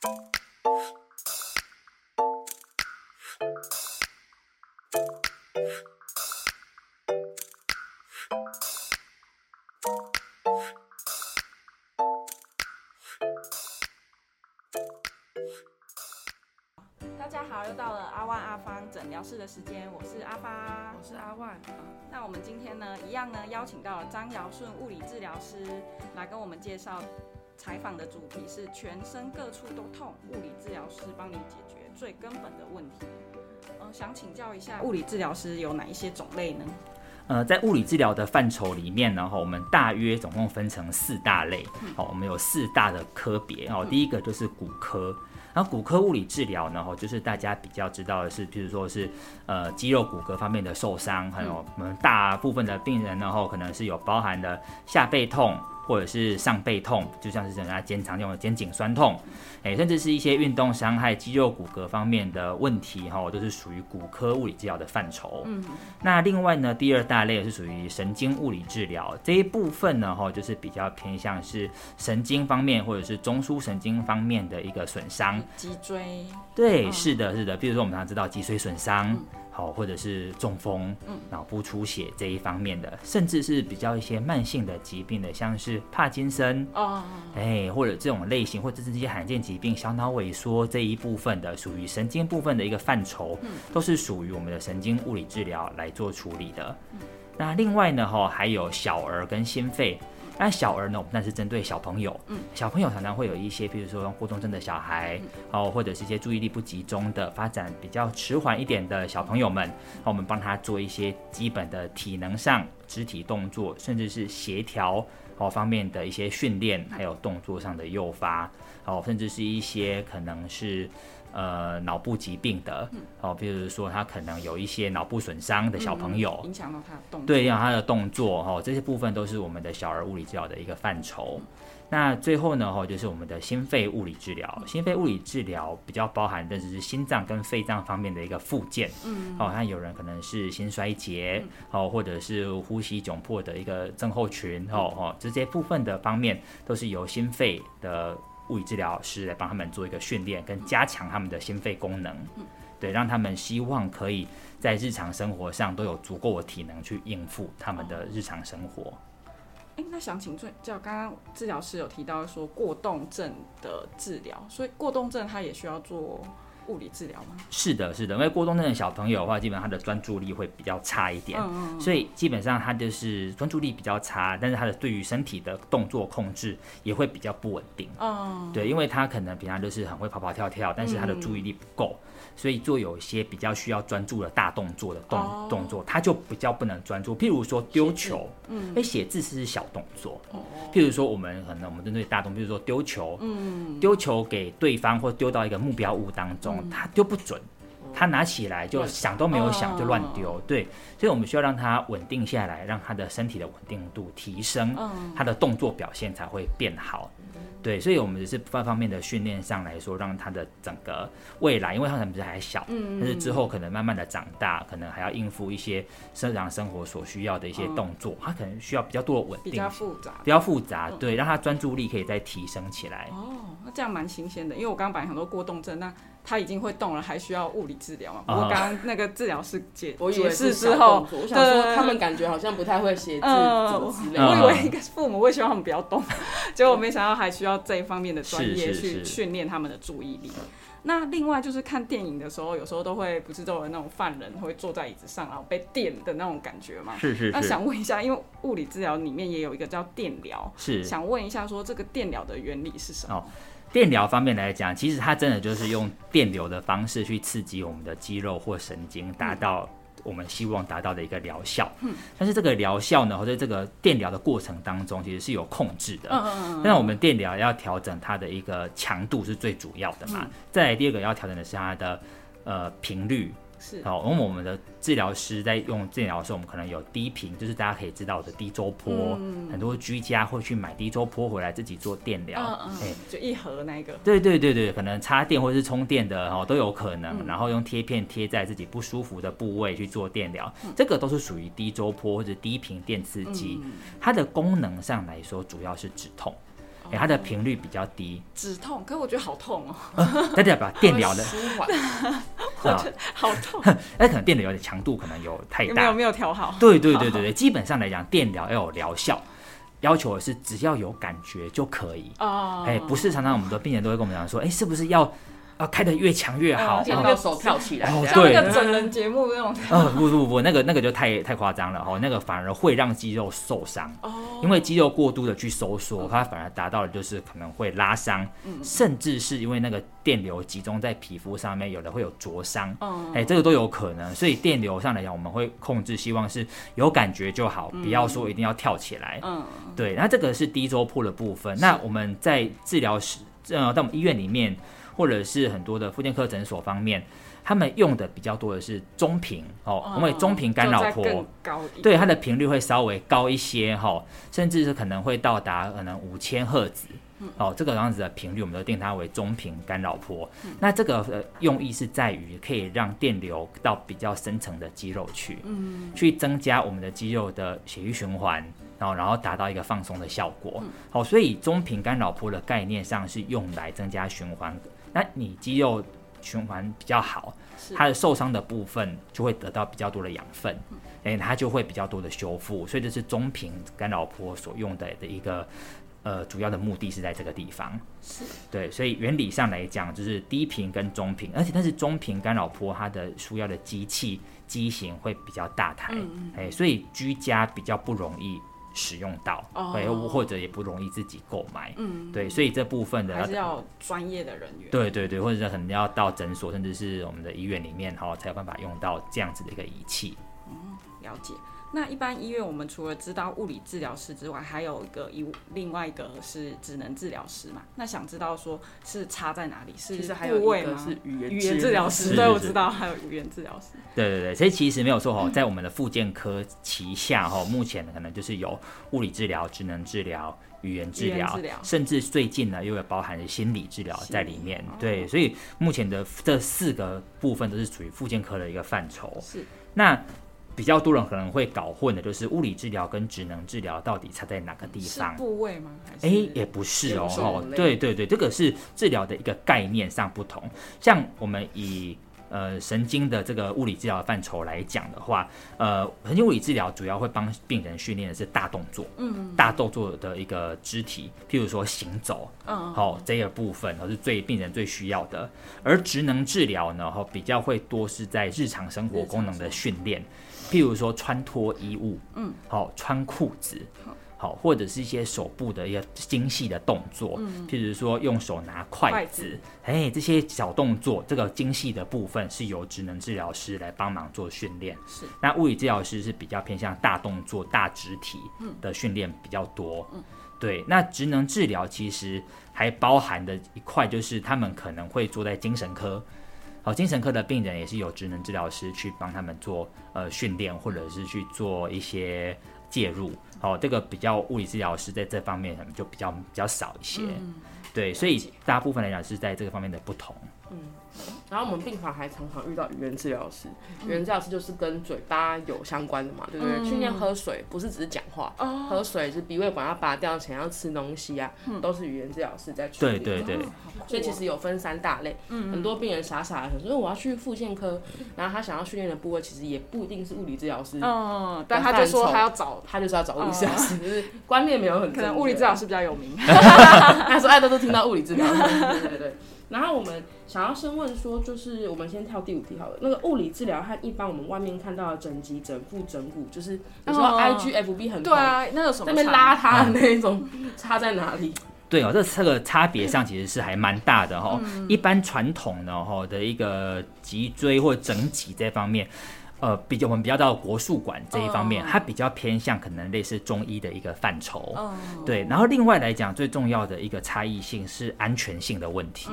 大家好，又到了阿万阿芳诊疗室的时间，我是阿发，我是阿万。那我们今天呢，一样呢，邀请到了张尧顺物理治疗师来跟我们介绍。采访的主题是全身各处都痛，物理治疗师帮你解决最根本的问题。呃，想请教一下，物理治疗师有哪一些种类呢？呃，在物理治疗的范畴里面呢，哈，我们大约总共分成四大类。好，我们有四大的科别。哦，第一个就是骨科。然后骨科物理治疗呢，哈，就是大家比较知道的是，譬如说是呃肌肉骨骼方面的受伤，还有我们大部分的病人呢，哈，可能是有包含的下背痛。或者是上背痛，就像是人家肩常用的肩颈酸痛，哎，甚至是一些运动伤害肌肉骨骼方面的问题，哈，都是属于骨科物理治疗的范畴。嗯，那另外呢，第二大类是属于神经物理治疗这一部分呢，哈，就是比较偏向是神经方面或者是中枢神经方面的一个损伤。脊椎。对，是的，是的，比如说我们常常知道脊髓损伤。好，或者是中风、脑部出血这一方面的，甚至是比较一些慢性的疾病的，像是帕金森哦，哎，或者这种类型，或者是这些罕见疾病，小脑萎缩这一部分的，属于神经部分的一个范畴，都是属于我们的神经物理治疗来做处理的。那另外呢，哈，还有小儿跟心肺。那小儿呢？那是针对小朋友，嗯，小朋友常常会有一些，比如说过动症的小孩，哦，或者是一些注意力不集中的、发展比较迟缓一点的小朋友们，那我们帮他做一些基本的体能上、肢体动作，甚至是协调哦方面的一些训练，还有动作上的诱发，哦，甚至是一些可能是。呃，脑部疾病的哦，比如说他可能有一些脑部损伤的小朋友，影响到他的动对，影响他的动作哦，这些部分都是我们的小儿物理治疗的一个范畴。那最后呢哈，就是我们的心肺物理治疗。心肺物理治疗比较包含的只是心脏跟肺脏方面的一个附件，嗯，哦，那有人可能是心衰竭哦，或者是呼吸窘迫的一个症候群哦哦，这些部分的方面都是由心肺的。物理治疗师来帮他们做一个训练，跟加强他们的心肺功能，对，让他们希望可以在日常生活上都有足够的体能去应付他们的日常生活。哎，那想请最就刚刚治疗师有提到说过动症的治疗，所以过动症他也需要做。物理治疗吗？是的，是的，因为过动症的小朋友的话，基本上他的专注力会比较差一点，所以基本上他就是专注力比较差，但是他的对于身体的动作控制也会比较不稳定。哦，对，因为他可能平常就是很会跑跑跳跳，但是他的注意力不够。所以做有一些比较需要专注的大动作的动动作，他就比较不能专注。譬如说丢球，嗯，哎，写字是小动作。哦，譬如说我们可能我们针对大众，比如说丢球，嗯，丢球给对方或丢到一个目标物当中，他丢不准，他拿起来就想都没有想就乱丢。对，所以我们需要让他稳定下来，让他的身体的稳定度提升，他的动作表现才会变好。对，所以，我们只是方方面的训练上来说，让他的整个未来，因为他可能还小，嗯，但是之后可能慢慢的长大，可能还要应付一些生长生活所需要的一些动作，他可能需要比较多的稳定，比较复杂，比较复杂，对，让他专注力可以再提升起来。哦，那这样蛮新鲜的，因为我刚刚本来很多过动症，那。他已经会动了，还需要物理治疗吗？不过刚刚那个治疗师解解释之后，我想说他们感觉好像不太会写字之类的。我以为一个父母会希望他们不要动，结果没想到还需要这一方面的专业去训练他们的注意力。那另外就是看电影的时候，有时候都会不是都有那种犯人会坐在椅子上然后被电的那种感觉吗？是是。那想问一下，因为物理治疗里面也有一个叫电疗，是想问一下说这个电疗的原理是什么？电疗方面来讲，其实它真的就是用电流的方式去刺激我们的肌肉或神经，达到我们希望达到的一个疗效。嗯，但是这个疗效呢，或者这个电疗的过程当中，其实是有控制的。嗯嗯嗯。那我们电疗要调整它的一个强度是最主要的嘛？再来第二个要调整的是它的呃频率。是。好，因为我们的治疗师在用治疗的时候，我们可能有低频，就是大家可以知道的低周波，很多居家会去买低周波回来自己做电疗，哎，就一盒那个。对对对对，可能插电或者是充电的哦都有可能，然后用贴片贴在自己不舒服的部位去做电疗，这个都是属于低周波或者低频电刺激，它的功能上来说主要是止痛。哎，它的频率比较低。止痛，可是我觉得好痛哦。那 代表电疗的舒缓，我觉得好痛。那可能电疗的强度可能有太大，没有没有调好。对对对对对，基本上来讲，电疗要有疗效。要求的是只要有感觉就可以哦，哎，不是常常我们的病人都会跟我们讲说，哎，是不是要要开的越强越好，然后手跳起来，对，那个整人节目那种。嗯，不不不，那个那个就太太夸张了哦，那个反而会让肌肉受伤哦，因为肌肉过度的去收缩，它反而达到了就是可能会拉伤，甚至是因为那个。电流集中在皮肤上面，有的会有灼伤，哎，这个都有可能。所以电流上来讲，我们会控制，希望是有感觉就好，不要说一定要跳起来。嗯，对。那这个是低周波的部分。那我们在治疗室，呃，在我们医院里面，或者是很多的附健科诊所方面，他们用的比较多的是中频哦，因为中频干扰波对它的频率会稍微高一些哈，甚至是可能会到达可能五千赫兹。哦，这个样子的频率，我们都定它为中频干扰波。那这个呃用意是在于可以让电流到比较深层的肌肉去，嗯，去增加我们的肌肉的血液循环，然后然后达到一个放松的效果。好，所以中频干扰波的概念上是用来增加循环。那你肌肉循环比较好，它的受伤的部分就会得到比较多的养分，哎，它就会比较多的修复。所以这是中频干扰波所用的的一个。呃，主要的目的是在这个地方，是对，所以原理上来讲，就是低频跟中频，而且但是中频干扰波它的需要的机器机型会比较大台，哎，所以居家比较不容易使用到，哎，或者也不容易自己购买，嗯，对，所以这部分的还是要专业的人员，对对对，或者是可能要到诊所，甚至是我们的医院里面，哈，才有办法用到这样子的一个仪器，嗯，了解。那一般医院，我们除了知道物理治疗师之外，还有一个一另外一个是职能治疗师嘛？那想知道说是差在哪里？是部位吗？是语言语言治疗师？对，我知道还有语言治疗师。对对对，所以其实没有错哈，在我们的复健科旗下哈，目前可能就是有物理治疗、职能治疗、语言治疗，甚至最近呢又有包含心理治疗在里面。对，所以目前的这四个部分都是属于复健科的一个范畴。是那。比较多人可能会搞混的，就是物理治疗跟职能治疗到底差在哪个地方？部位吗？哎，也不是哦。哦，对对对，这个是治疗的一个概念上不同。像我们以呃神经的这个物理治疗范畴来讲的话，呃，神经物理治疗主要会帮病人训练的是大动作，嗯，大动作的一个肢体，譬如说行走，嗯，好，这个部分是最病人最需要的。而职能治疗呢，哈，比较会多是在日常生活功能的训练。譬如说穿脱衣物，嗯，好穿裤子，好，或者是一些手部的一些精细的动作，嗯，譬如说用手拿筷子，哎，这些小动作，这个精细的部分是由职能治疗师来帮忙做训练。是，那物理治疗师是比较偏向大动作、大肢体的训练比较多。嗯，对，那职能治疗其实还包含的一块就是他们可能会坐在精神科。好，精神科的病人也是有职能治疗师去帮他们做呃训练，或者是去做一些介入。好，这个比较物理治疗师在这方面可能就比较比较少一些。对，所以大部分来讲是在这个方面的不同。嗯。然后我们病房还常常遇到语言治疗师，语言治疗师就是跟嘴巴有相关的嘛，对不对？训练喝水不是只是讲话，喝水是鼻胃管要拔掉前要吃东西啊，都是语言治疗师在处理。对对对，所以其实有分三大类。很多病人傻傻的说我要去复健科，然后他想要训练的部位其实也不一定是物理治疗师。嗯，但他就说他要找，他就是要找物理治疗师，就是观念没有很。可能物理治疗师比较有名。他说爱豆都听到物理治疗。对对对。然后我们想要先问说，就是我们先跳第五题好了。那个物理治疗和一般我们外面看到的整脊、整腹、整骨，就是有时候 I G F B 很对啊，那个什么那边拉它的那种差在哪里？对哦，这这个差别上其实是还蛮大的哈。一般传统的哈的一个脊椎或整脊这方面。呃，比较我们比较到国术馆这一方面，它比较偏向可能类似中医的一个范畴，对。然后另外来讲，最重要的一个差异性是安全性的问题。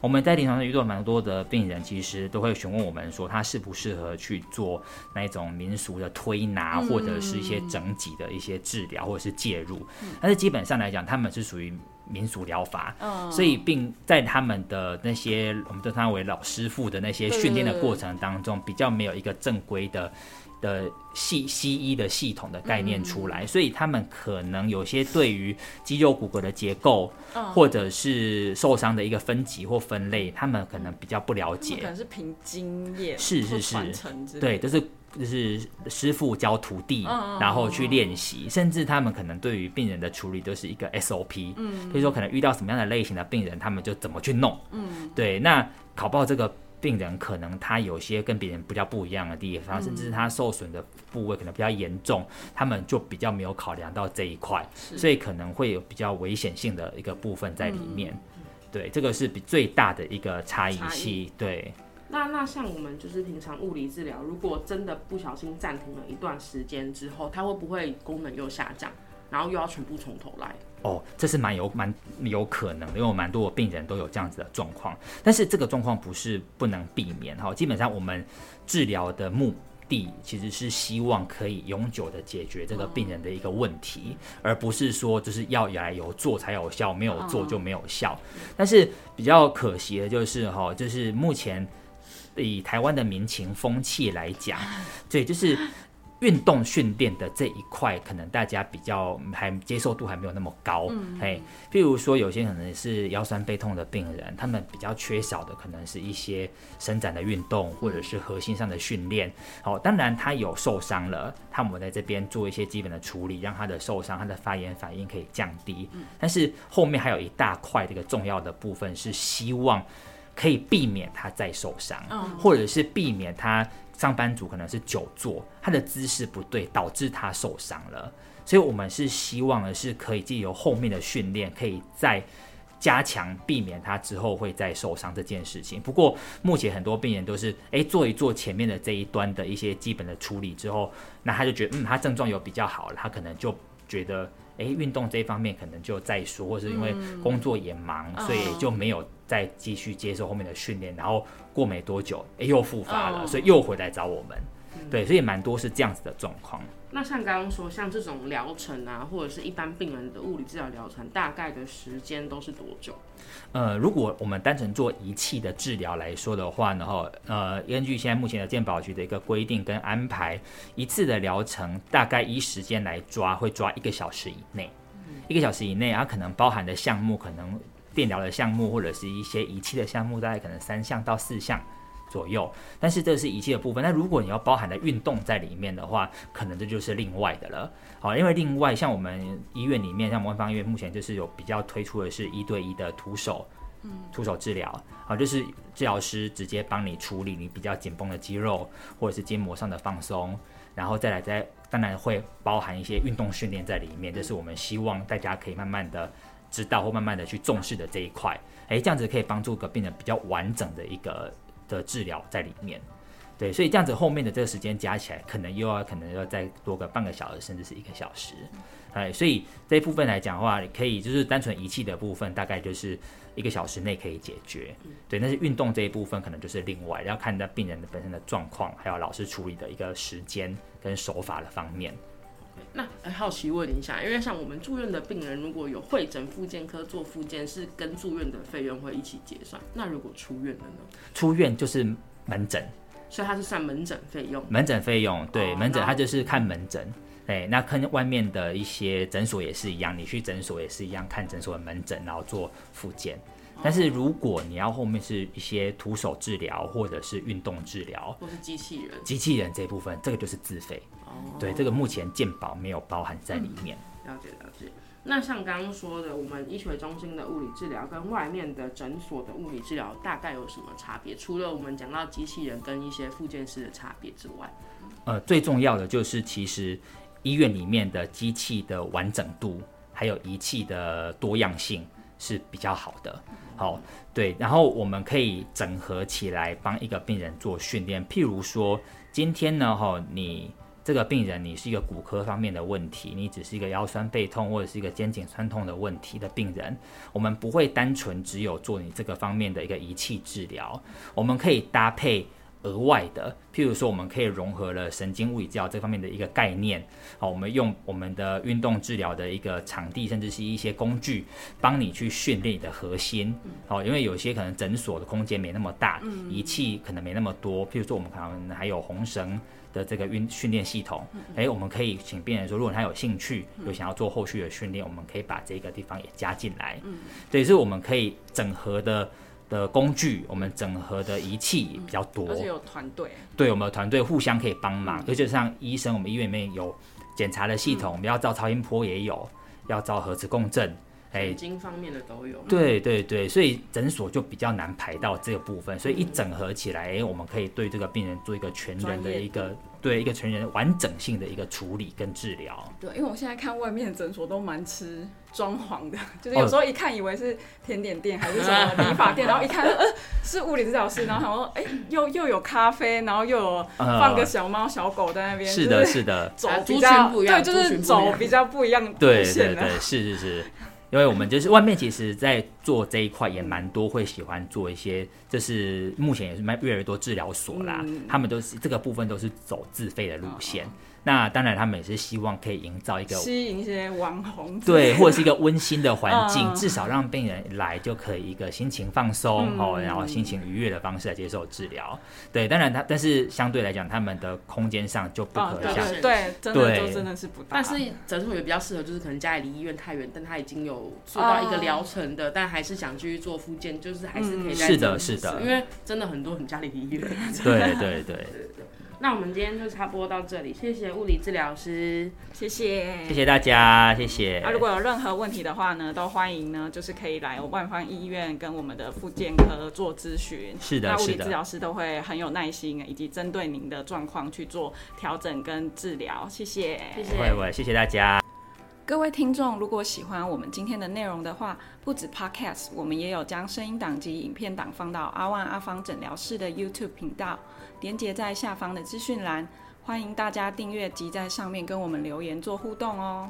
我们在临床上遇到蛮多的病人，其实都会询问我们说，他适不适合去做那一种民俗的推拿，或者是一些整脊的一些治疗，或者是介入。但是基本上来讲，他们是属于。民俗疗法，所以并在他们的那些我们称他为老师傅的那些训练的过程当中，比较没有一个正规的的系西医的系统的概念出来，所以他们可能有些对于肌肉骨骼的结构，或者是受伤的一个分级或分类，他们可能比较不了解。可能是凭经验是是是，对，就是就是师傅教徒弟，然后去练习，甚至他们可能对于病人的处理都是一个 SOP。嗯，所以说可能遇到什么样的类型的病人，他们就怎么去弄。嗯，对，那考报这个。病人可能他有些跟别人比较不一样的地方，甚至他受损的部位可能比较严重，他们就比较没有考量到这一块，所以可能会有比较危险性的一个部分在里面。对，这个是比最大的一个差异性。对。那那像我们就是平常物理治疗，如果真的不小心暂停了一段时间之后，它会不会功能又下降，然后又要全部从头来？哦，这是蛮有蛮有可能的，因为蛮多病人都有这样子的状况。但是这个状况不是不能避免哈。基本上我们治疗的目的其实是希望可以永久的解决这个病人的一个问题，而不是说就是要来有做才有效，没有做就没有效。但是比较可惜的就是哈，就是目前以台湾的民情风气来讲，对，就是。运动训练的这一块，可能大家比较还接受度还没有那么高。哎，譬如说有些可能是腰酸背痛的病人，他们比较缺少的可能是一些伸展的运动，或者是核心上的训练。好，当然他有受伤了，他们在这边做一些基本的处理，让他的受伤、他的发炎反应可以降低。但是后面还有一大块这个重要的部分，是希望可以避免他再受伤，或者是避免他。上班族可能是久坐，他的姿势不对，导致他受伤了。所以，我们是希望的是可以借由后面的训练，可以再加强，避免他之后会再受伤这件事情。不过，目前很多病人都是，诶做一做前面的这一端的一些基本的处理之后，那他就觉得，嗯，他症状有比较好了，他可能就觉得，诶运动这一方面可能就再说，或是因为工作也忙，所以就没有再继续接受后面的训练，然后。过没多久，哎，又复发了，所以又回来找我们。对，所以蛮多是这样子的状况。那像刚刚说，像这种疗程啊，或者是一般病人的物理治疗疗程，大概的时间都是多久？呃，如果我们单纯做仪器的治疗来说的话，然后呃，根据现在目前的健保局的一个规定跟安排，一次的疗程大概依时间来抓，会抓一个小时以内。一个小时以内，它可能包含的项目可能。电疗的项目或者是一些仪器的项目，大概可能三项到四项左右。但是这是仪器的部分。那如果你要包含的运动在里面的话，可能这就是另外的了。好，因为另外像我们医院里面，像万方医院目前就是有比较推出的是一对一的徒手，嗯，徒手治疗。好，就是治疗师直接帮你处理你比较紧绷的肌肉或者是筋膜上的放松，然后再来再当然会包含一些运动训练在里面。这是我们希望大家可以慢慢的。知道或慢慢的去重视的这一块，诶，这样子可以帮助个病人比较完整的一个的治疗在里面，对，所以这样子后面的这个时间加起来，可能又要可能要再多个半个小时，甚至是一个小时，哎，所以这一部分来讲的话，可以就是单纯仪器的部分，大概就是一个小时内可以解决，对，但是运动这一部分可能就是另外要看到病人的本身的状况，还有老师处理的一个时间跟手法的方面。那好奇问一下，因为像我们住院的病人，如果有会诊复健科做复健，是跟住院的费用会一起结算。那如果出院了呢？出院就是门诊，所以它是算门诊费用。门诊费用，对，门诊它就是看门诊。哎，那跟外面的一些诊所也是一样，你去诊所也是一样，看诊所的门诊，然后做复健。但是如果你要后面是一些徒手治疗，或者是运动治疗，或是机器人，机器人这部分，这个就是自费。哦，对，这个目前健保没有包含在里面。了解了解。那像刚刚说的，我们医学中心的物理治疗跟外面的诊所的物理治疗大概有什么差别？除了我们讲到机器人跟一些附件师的差别之外，呃，最重要的就是其实医院里面的机器的完整度，还有仪器的多样性是比较好的。好，对，然后我们可以整合起来帮一个病人做训练。譬如说，今天呢，哈，你这个病人你是一个骨科方面的问题，你只是一个腰酸背痛或者是一个肩颈酸痛的问题的病人，我们不会单纯只有做你这个方面的一个仪器治疗，我们可以搭配。额外的，譬如说，我们可以融合了神经物理治疗这方面的一个概念，好，我们用我们的运动治疗的一个场地，甚至是一些工具，帮你去训练你的核心，好，因为有些可能诊所的空间没那么大，仪器可能没那么多，譬如说，我们可能还有红绳的这个运训练系统，哎，我们可以请病人说，如果他有兴趣，有想要做后续的训练，我们可以把这个地方也加进来。嗯，对，所以我们可以整合的的工具，我们整合的仪器比较多，而且有团队，对，我们的团队互相可以帮忙，尤其像医生，我们医院里面有检查的系统，我们要照超音波也有，要照核磁共振。眼睛方面的都有，对对对，所以诊所就比较难排到这个部分，所以一整合起来，哎，我们可以对这个病人做一个全人的一个，对一个全人完整性的一个处理跟治疗。对，因为我现在看外面的诊所都蛮吃装潢的，就是有时候一看以为是甜点店还是什么理发店，然后一看呃是物理治疗师，然后想说哎又又有咖啡，然后又有放个小猫小狗在那边，是的是的，走比较对，就是走比较不一样对对对，是是是。因为我们就是外面，其实，在做这一块也蛮多，会喜欢做一些，就是目前也是蛮越来越多治疗所啦，他们都是这个部分都是走自费的路线。那当然，他们也是希望可以营造一个吸引一些网红，对，或者是一个温馨的环境，至少让病人来就可以一个心情放松哦，然后心情愉悦的方式来接受治疗。对，当然他，但是相对来讲，他们的空间上就不可想，对，真的真的是不大。但是诊所也比较适合，就是可能家里离医院太远，但他已经有做到一个疗程的，但还是想继续做复健，就是还是可以。是的，是的，因为真的很多很家里离医院。对对对。那我们今天就差不多到这里，谢谢物理治疗师，谢谢，谢谢大家，谢谢。那如果有任何问题的话呢，都欢迎呢，就是可以来万方医院跟我们的复健科做咨询。是的，那物理治疗师都会很有耐心，以及针对您的状况去做调整跟治疗。谢谢，谢谢，喂喂，谢谢大家。各位听众，如果喜欢我们今天的内容的话，不止 Podcast，我们也有将声音档及影片档放到阿万阿芳诊疗室的 YouTube 频道。连接在下方的资讯栏，欢迎大家订阅及在上面跟我们留言做互动哦。